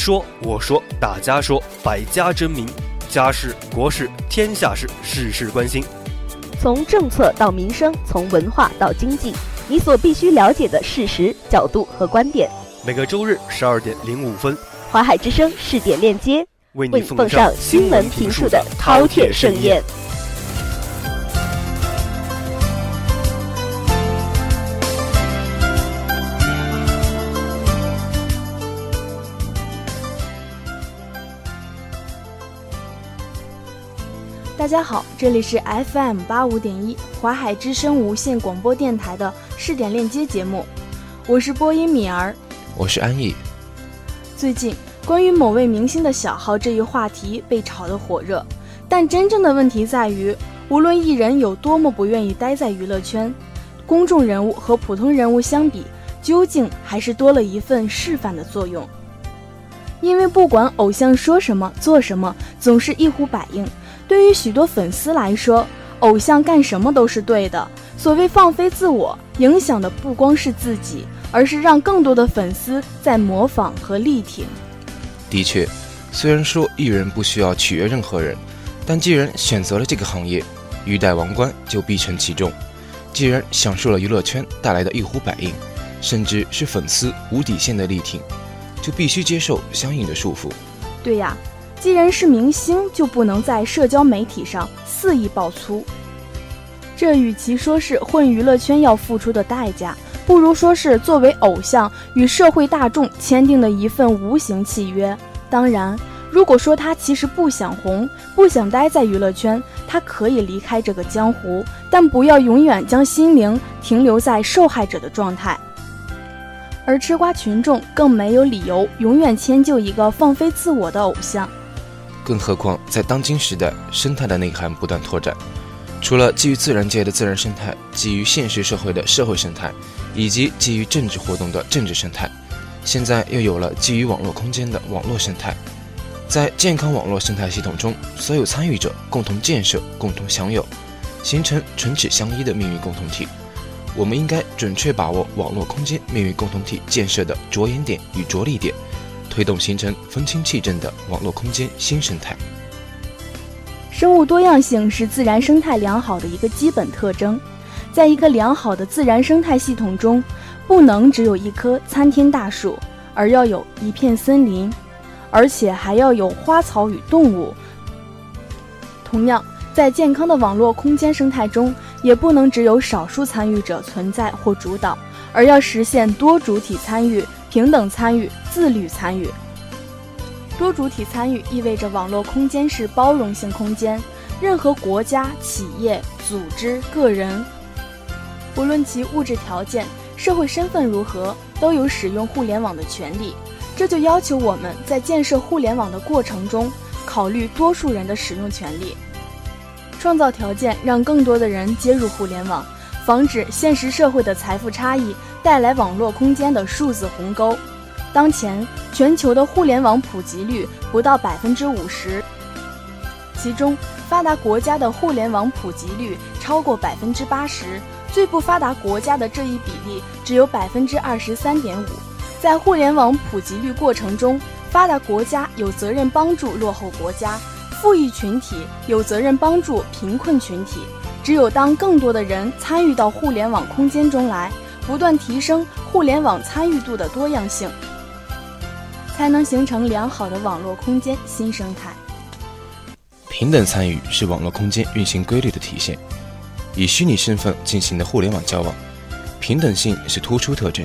你说，我说，大家说，百家争鸣，家事、国事、天下事，事事关心。从政策到民生，从文化到经济，你所必须了解的事实、角度和观点。每个周日十二点零五分，华海之声试点链接为你奉上新闻评述的饕餮盛宴。家好，这里是 FM 八五点一华海之声无线广播电台的试点链接节目，我是播音米儿，我是安逸。最近关于某位明星的小号这一话题被炒得火热，但真正的问题在于，无论艺人有多么不愿意待在娱乐圈，公众人物和普通人物相比，究竟还是多了一份示范的作用。因为不管偶像说什么做什么，总是一呼百应。对于许多粉丝来说，偶像干什么都是对的。所谓放飞自我，影响的不光是自己，而是让更多的粉丝在模仿和力挺。的确，虽然说艺人不需要取悦任何人，但既然选择了这个行业，欲戴王冠就必承其重。既然享受了娱乐圈带来的一呼百应，甚至是粉丝无底线的力挺，就必须接受相应的束缚。对呀。既然是明星，就不能在社交媒体上肆意爆粗。这与其说是混娱乐圈要付出的代价，不如说是作为偶像与社会大众签订的一份无形契约。当然，如果说他其实不想红，不想待在娱乐圈，他可以离开这个江湖，但不要永远将心灵停留在受害者的状态。而吃瓜群众更没有理由永远迁就一个放飞自我的偶像。更何况，在当今时代，生态的内涵不断拓展，除了基于自然界的自然生态，基于现实社会的社会生态，以及基于政治活动的政治生态，现在又有了基于网络空间的网络生态。在健康网络生态系统中，所有参与者共同建设、共同享有，形成唇齿相依的命运共同体。我们应该准确把握网络空间命运共同体建设的着眼点与着力点。推动形成风清气正的网络空间新生态。生物多样性是自然生态良好的一个基本特征。在一个良好的自然生态系统中，不能只有一棵参天大树，而要有一片森林，而且还要有花草与动物。同样，在健康的网络空间生态中，也不能只有少数参与者存在或主导，而要实现多主体参与。平等参与、自律参与、多主体参与意味着网络空间是包容性空间，任何国家、企业、组织、个人，不论其物质条件、社会身份如何，都有使用互联网的权利。这就要求我们在建设互联网的过程中，考虑多数人的使用权利，创造条件让更多的人接入互联网，防止现实社会的财富差异。带来网络空间的数字鸿沟。当前，全球的互联网普及率不到百分之五十，其中发达国家的互联网普及率超过百分之八十，最不发达国家的这一比例只有百分之二十三点五。在互联网普及率过程中，发达国家有责任帮助落后国家，富裕群体有责任帮助贫困群体。只有当更多的人参与到互联网空间中来。不断提升互联网参与度的多样性，才能形成良好的网络空间新生态。平等参与是网络空间运行规律的体现。以虚拟身份进行的互联网交往，平等性是突出特征。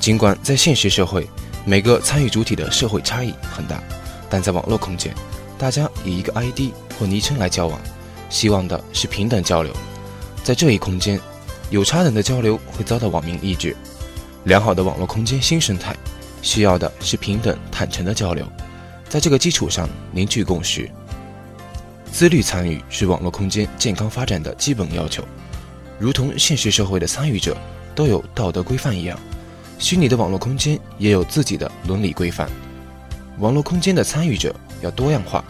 尽管在现实社会，每个参与主体的社会差异很大，但在网络空间，大家以一个 ID 或昵称来交往，希望的是平等交流。在这一空间。有差等的交流会遭到网民抑制。良好的网络空间新生态，需要的是平等坦诚的交流，在这个基础上凝聚共识。自律参与是网络空间健康发展的基本要求，如同现实社会的参与者都有道德规范一样，虚拟的网络空间也有自己的伦理规范。网络空间的参与者要多样化，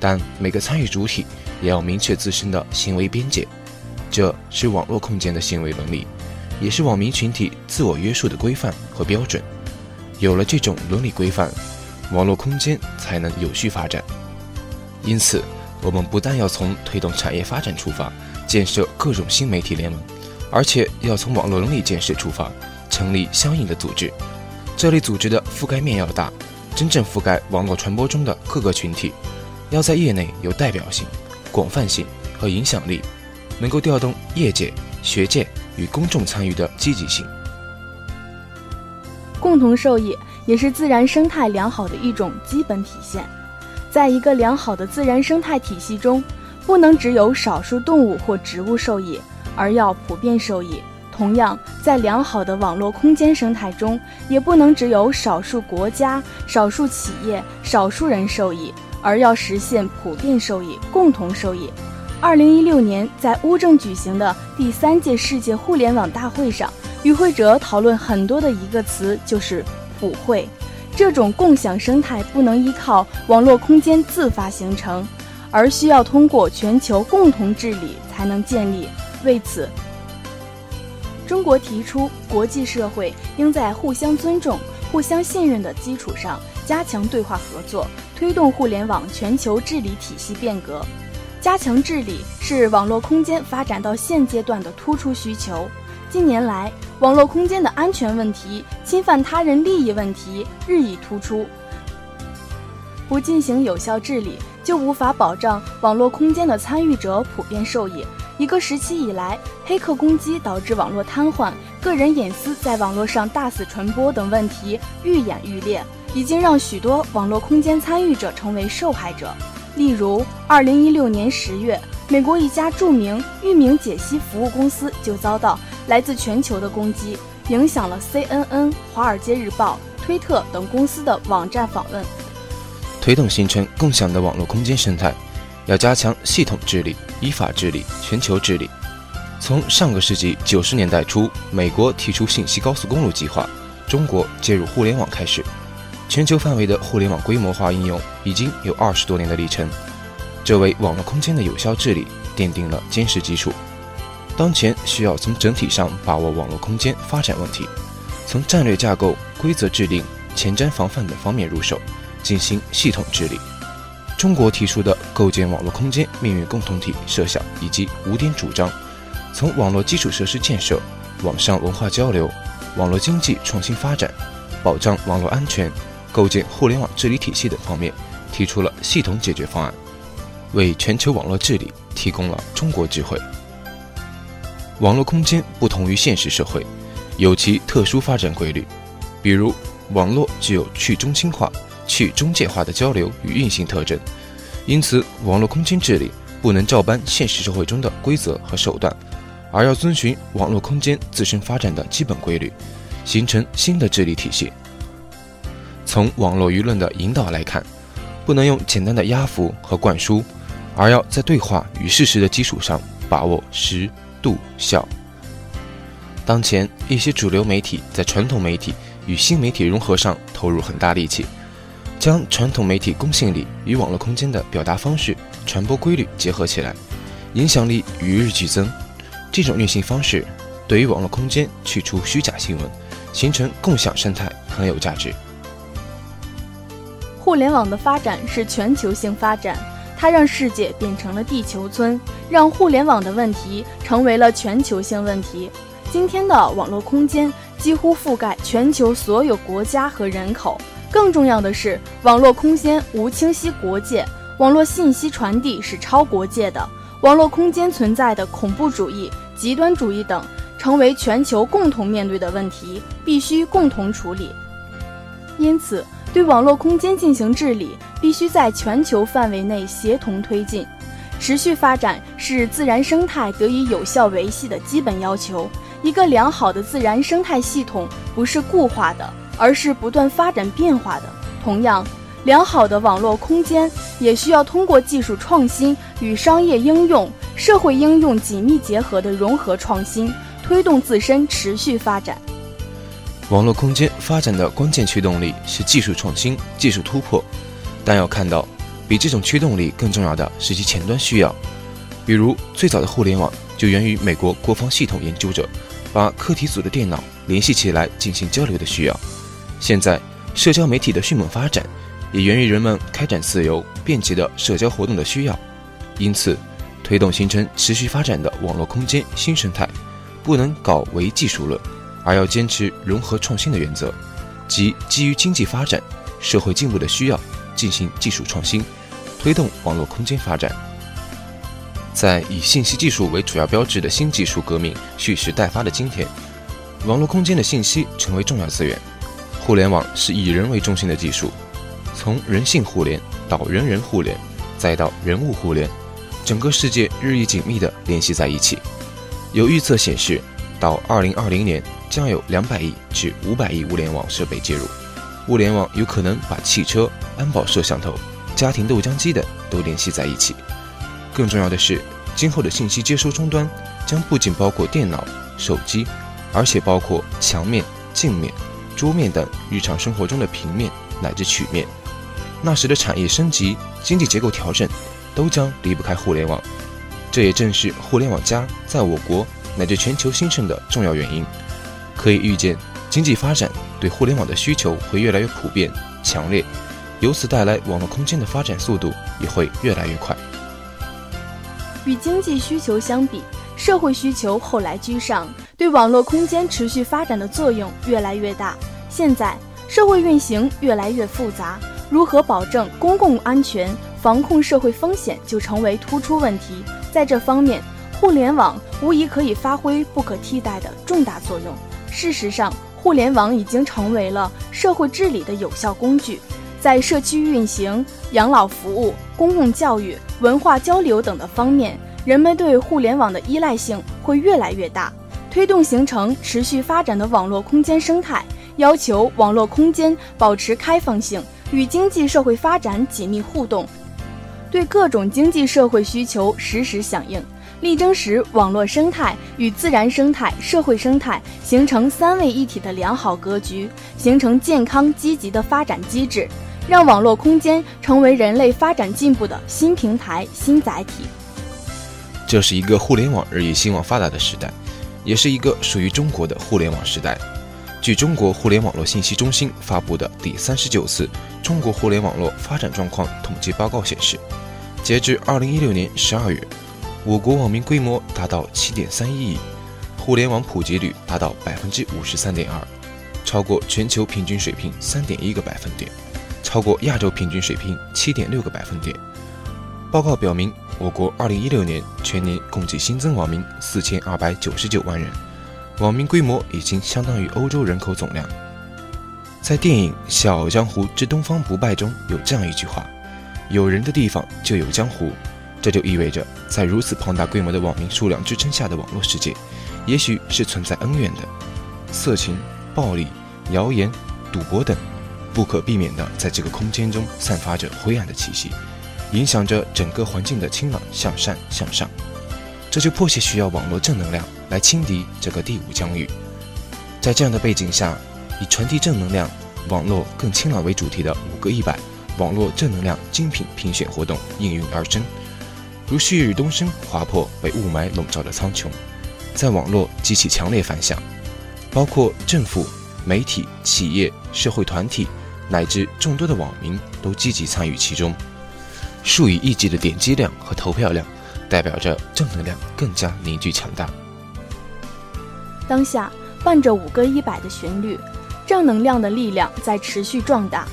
但每个参与主体也要明确自身的行为边界。这是网络空间的行为伦理，也是网民群体自我约束的规范和标准。有了这种伦理规范，网络空间才能有序发展。因此，我们不但要从推动产业发展出发，建设各种新媒体联盟，而且要从网络伦理建设出发，成立相应的组织。这类组织的覆盖面要大，真正覆盖网络传播中的各个群体，要在业内有代表性、广泛性和影响力，能够调动业界、学界与公众参与的积极性。共同受益也是自然生态良好的一种基本体现。在一个良好的自然生态体系中，不能只有少数动物或植物受益，而要普遍受益。同样，在良好的网络空间生态中，也不能只有少数国家、少数企业、少数人受益，而要实现普遍受益、共同受益。二零一六年在乌镇举行的第三届世界互联网大会上，与会者讨论很多的一个词就是“普惠”。这种共享生态不能依靠网络空间自发形成，而需要通过全球共同治理才能建立。为此，中国提出，国际社会应在互相尊重、互相信任的基础上加强对话合作，推动互联网全球治理体系变革。加强治理是网络空间发展到现阶段的突出需求。近年来，网络空间的安全问题、侵犯他人利益问题日益突出。不进行有效治理，就无法保障网络空间的参与者普遍受益。一个时期以来，黑客攻击导致网络瘫痪、个人隐私在网络上大肆传播等问题愈演愈烈，已经让许多网络空间参与者成为受害者。例如，二零一六年十月，美国一家著名域名解析服务公司就遭到。来自全球的攻击影响了 CNN、华尔街日报、推特等公司的网站访问。推动形成共享的网络空间生态，要加强系统治理、依法治理、全球治理。从上个世纪九十年代初，美国提出信息高速公路计划，中国介入互联网开始，全球范围的互联网规模化应用已经有二十多年的历程，这为网络空间的有效治理奠定了坚实基础。当前需要从整体上把握网络空间发展问题，从战略架构、规则制定、前瞻防范等方面入手，进行系统治理。中国提出的构建网络空间命运共同体设想以及五点主张，从网络基础设施建设、网上文化交流、网络经济创新发展、保障网络安全、构建互联网治理体系等方面，提出了系统解决方案，为全球网络治理提供了中国智慧。网络空间不同于现实社会，有其特殊发展规律。比如，网络具有去中心化、去中介化的交流与运行特征，因此，网络空间治理不能照搬现实社会中的规则和手段，而要遵循网络空间自身发展的基本规律，形成新的治理体系。从网络舆论的引导来看，不能用简单的压服和灌输，而要在对话与事实的基础上把握时。度效。当前一些主流媒体在传统媒体与新媒体融合上投入很大力气，将传统媒体公信力与网络空间的表达方式、传播规律结合起来，影响力与日俱增。这种运行方式对于网络空间去除虚假新闻、形成共享生态很有价值。互联网的发展是全球性发展。它让世界变成了地球村，让互联网的问题成为了全球性问题。今天的网络空间几乎覆盖全球所有国家和人口。更重要的是，网络空间无清晰国界，网络信息传递是超国界的。网络空间存在的恐怖主义、极端主义等，成为全球共同面对的问题，必须共同处理。因此，对网络空间进行治理。必须在全球范围内协同推进，持续发展是自然生态得以有效维系的基本要求。一个良好的自然生态系统不是固化的，而是不断发展变化的。同样，良好的网络空间也需要通过技术创新与商业应用、社会应用紧密结合的融合创新，推动自身持续发展。网络空间发展的关键驱动力是技术创新、技术突破。但要看到，比这种驱动力更重要的是其前端需要。比如，最早的互联网就源于美国国防系统研究者把课题组的电脑联系起来进行交流的需要。现在，社交媒体的迅猛发展也源于人们开展自由便捷的社交活动的需要。因此，推动形成持续发展的网络空间新生态，不能搞唯技术论，而要坚持融合创新的原则，即基于经济发展、社会进步的需要进行技术创新，推动网络空间发展。在以信息技术为主要标志的新技术革命蓄势待发的今天，网络空间的信息成为重要资源。互联网是以人为中心的技术，从人性互联到人人互联，再到人物互联，整个世界日益紧密地联系在一起。有预测显示，到2020年将有200亿至500亿物联网设备接入。物联网有可能把汽车、安保摄像头、家庭豆浆机等都联系在一起。更重要的是，今后的信息接收终端将不仅包括电脑、手机，而且包括墙面、镜面、桌面等日常生活中的平面乃至曲面。那时的产业升级、经济结构调整，都将离不开互联网。这也正是互联网加在我国乃至全球兴盛的重要原因。可以预见，经济发展对互联网的需求会越来越普遍、强烈，由此带来网络空间的发展速度也会越来越快。与经济需求相比，社会需求后来居上，对网络空间持续发展的作用越来越大。现在社会运行越来越复杂，如何保证公共安全、防控社会风险就成为突出问题。在这方面，互联网无疑可以发挥不可替代的重大作用。事实上，互联网已经成为了社会治理的有效工具。在社区运行、养老服务、公共教育、文化交流等的方面，人们对互联网的依赖性会越来越大。推动形成持续发展的网络空间生态，要求网络空间保持开放性，与经济社会发展紧密互动，对各种经济社会需求实时响应。力争使网络生态与自然生态、社会生态形成三位一体的良好格局，形成健康积极的发展机制。让网络空间成为人类发展进步的新平台、新载体。这是一个互联网日益兴旺发达的时代，也是一个属于中国的互联网时代。据中国互联网络信息中心发布的第三十九次中国互联网络发展状况统计报告显示，截至二零一六年十二月，我国网民规模达到七点三一亿，互联网普及率达到百分之五十三点二，超过全球平均水平三点一个百分点。超过亚洲平均水平七点六个百分点。报告表明，我国二零一六年全年共计新增网民四千二百九十九万人，网民规模已经相当于欧洲人口总量。在电影《笑傲江湖之东方不败》中有这样一句话：“有人的地方就有江湖。”这就意味着，在如此庞大规模的网民数量支撑下的网络世界，也许是存在恩怨的，色情、暴力、谣言、赌博等。不可避免地在这个空间中散发着灰暗的气息，影响着整个环境的清朗向善向上。这就迫切需要网络正能量来轻敌这个第五疆域。在这样的背景下，以传递正能量、网络更清朗为主题的“五个一百”网络正能量精品评选活动应运而生，如旭日东升，划破被雾霾笼罩的苍穹，在网络激起强烈反响，包括政府、媒体、企业、社会团体。乃至众多的网民都积极参与其中，数以亿计的点击量和投票量，代表着正能量更加凝聚强大。当下伴着五个一百的旋律，正能量的力量在持续壮大。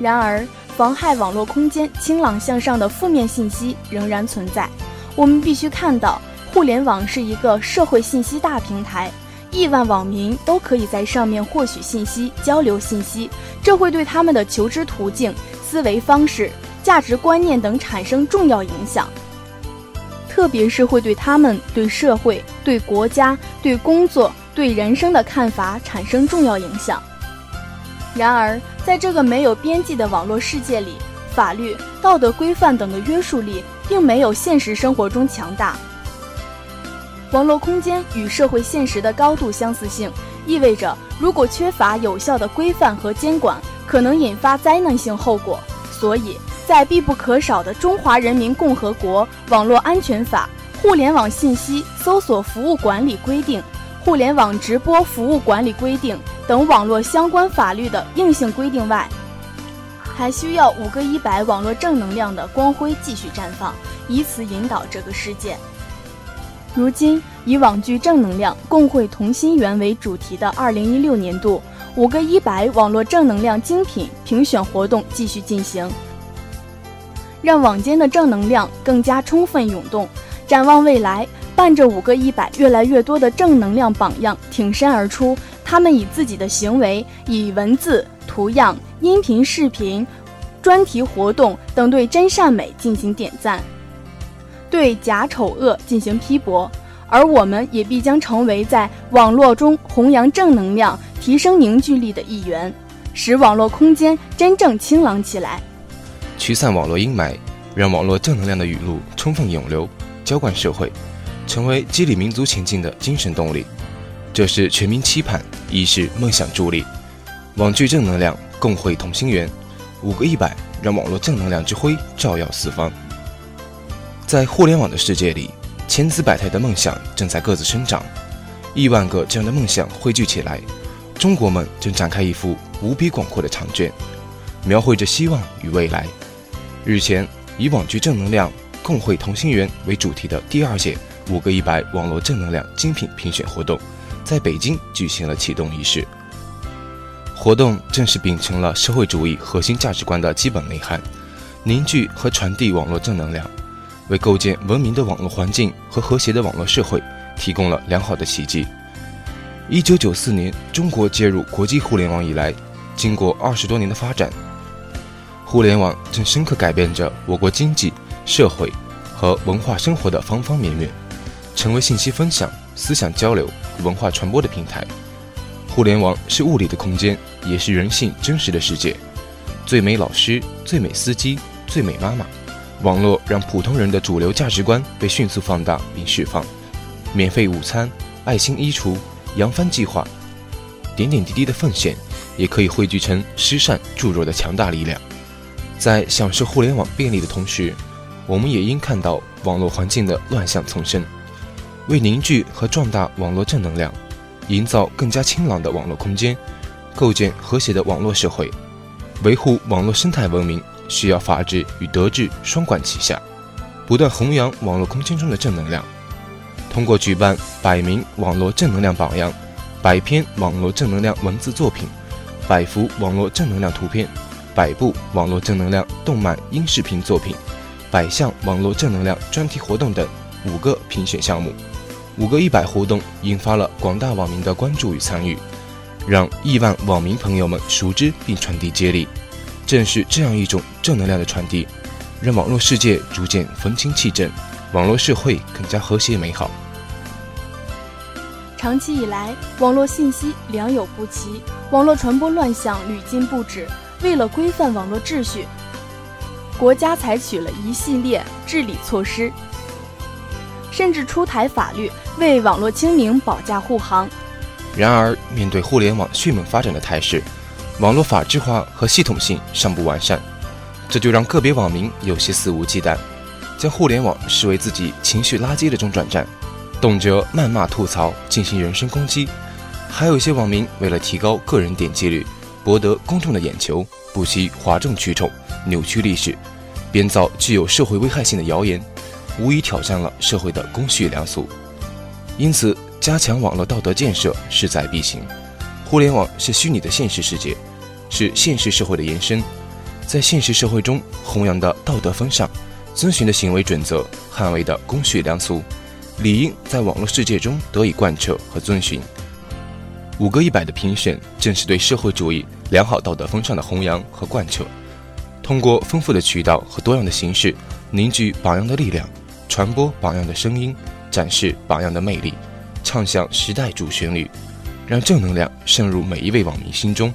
然而，妨害网络空间清朗向上的负面信息仍然存在。我们必须看到，互联网是一个社会信息大平台。亿万网民都可以在上面获取信息、交流信息，这会对他们的求知途径、思维方式、价值观念等产生重要影响，特别是会对他们对社会、对国家、对工作、对人生的看法产生重要影响。然而，在这个没有边际的网络世界里，法律、道德规范等的约束力并没有现实生活中强大。网络空间与社会现实的高度相似性，意味着如果缺乏有效的规范和监管，可能引发灾难性后果。所以，在必不可少的《中华人民共和国网络安全法》《互联网信息搜索服务管理规定》《互联网直播服务管理规定》等网络相关法律的硬性规定外，还需要五个一百网络正能量的光辉继续绽放，以此引导这个世界。如今，以网剧正能量、共绘同心圆为主题的二零一六年度五个一百网络正能量精品评选活动继续进行，让网间的正能量更加充分涌动。展望未来，伴着五个一百越来越多的正能量榜样挺身而出，他们以自己的行为，以文字、图样、音频、视频、专题活动等对真善美进行点赞。对假丑恶进行批驳，而我们也必将成为在网络中弘扬正能量、提升凝聚力的一员，使网络空间真正清朗起来，驱散网络阴霾，让网络正能量的雨露充分涌流，浇灌社会，成为激励民族前进的精神动力。这是全民期盼，一是梦想助力。网聚正能量，共绘同心圆，五个一百，让网络正能量之辉照耀四方。在互联网的世界里，千姿百态的梦想正在各自生长，亿万个这样的梦想汇聚起来，中国梦正展开一幅无比广阔的长卷，描绘着希望与未来。日前，以“网聚正能量，共绘同心圆”为主题的第二届“五个一百”网络正能量精品评选活动，在北京举行了启动仪式。活动正式秉承了社会主义核心价值观的基本内涵，凝聚和传递网络正能量。为构建文明的网络环境和和谐的网络社会提供了良好的契机。一九九四年，中国接入国际互联网以来，经过二十多年的发展，互联网正深刻改变着我国经济社会和文化生活的方方面面，成为信息分享、思想交流、文化传播的平台。互联网是物理的空间，也是人性真实的世界。最美老师，最美司机，最美妈妈。网络让普通人的主流价值观被迅速放大并释放，免费午餐、爱心衣橱、扬帆计划，点点滴滴的奉献，也可以汇聚成施善助弱的强大力量。在享受互联网便利的同时，我们也应看到网络环境的乱象丛生，为凝聚和壮大网络正能量，营造更加清朗的网络空间，构建和谐的网络社会，维护网络生态文明。需要法治与德治双管齐下，不断弘扬网络空间中的正能量。通过举办百名网络正能量榜样、百篇网络正能量文字作品、百幅网络正能量图片、百部网络正能量动漫音视频作品、百项网络正能量专题活动等五个评选项目，五个一百活动引发了广大网民的关注与参与，让亿万网民朋友们熟知并传递接力。正是这样一种正能量的传递，让网络世界逐渐风清气正，网络社会更加和谐美好。长期以来，网络信息良莠不齐，网络传播乱象屡禁不止。为了规范网络秩序，国家采取了一系列治理措施，甚至出台法律为网络清明保驾护航。然而，面对互联网迅猛发展的态势，网络法制化和系统性尚不完善，这就让个别网民有些肆无忌惮，将互联网视为自己情绪垃圾的中转站，动辄谩骂吐槽，进行人身攻击。还有一些网民为了提高个人点击率，博得公众的眼球，不惜哗众取宠，扭曲历史，编造具有社会危害性的谣言，无疑挑战了社会的公序良俗。因此，加强网络道德建设势在必行。互联网是虚拟的现实世界。是现实社会的延伸，在现实社会中弘扬的道德风尚、遵循的行为准则、捍卫的公序良俗，理应在网络世界中得以贯彻和遵循。五个一百的评选，正是对社会主义良好道德风尚的弘扬和贯彻。通过丰富的渠道和多样的形式，凝聚榜样的力量，传播榜样的声音，展示榜样的魅力，唱响时代主旋律，让正能量渗入每一位网民心中。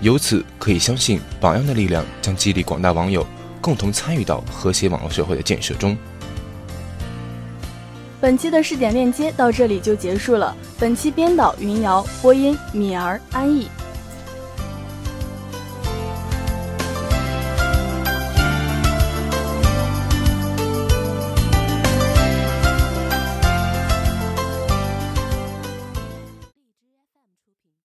由此可以相信，榜样的力量将激励广大网友共同参与到和谐网络社会的建设中。本期的试点链接到这里就结束了。本期编导云瑶，播音米儿、安逸。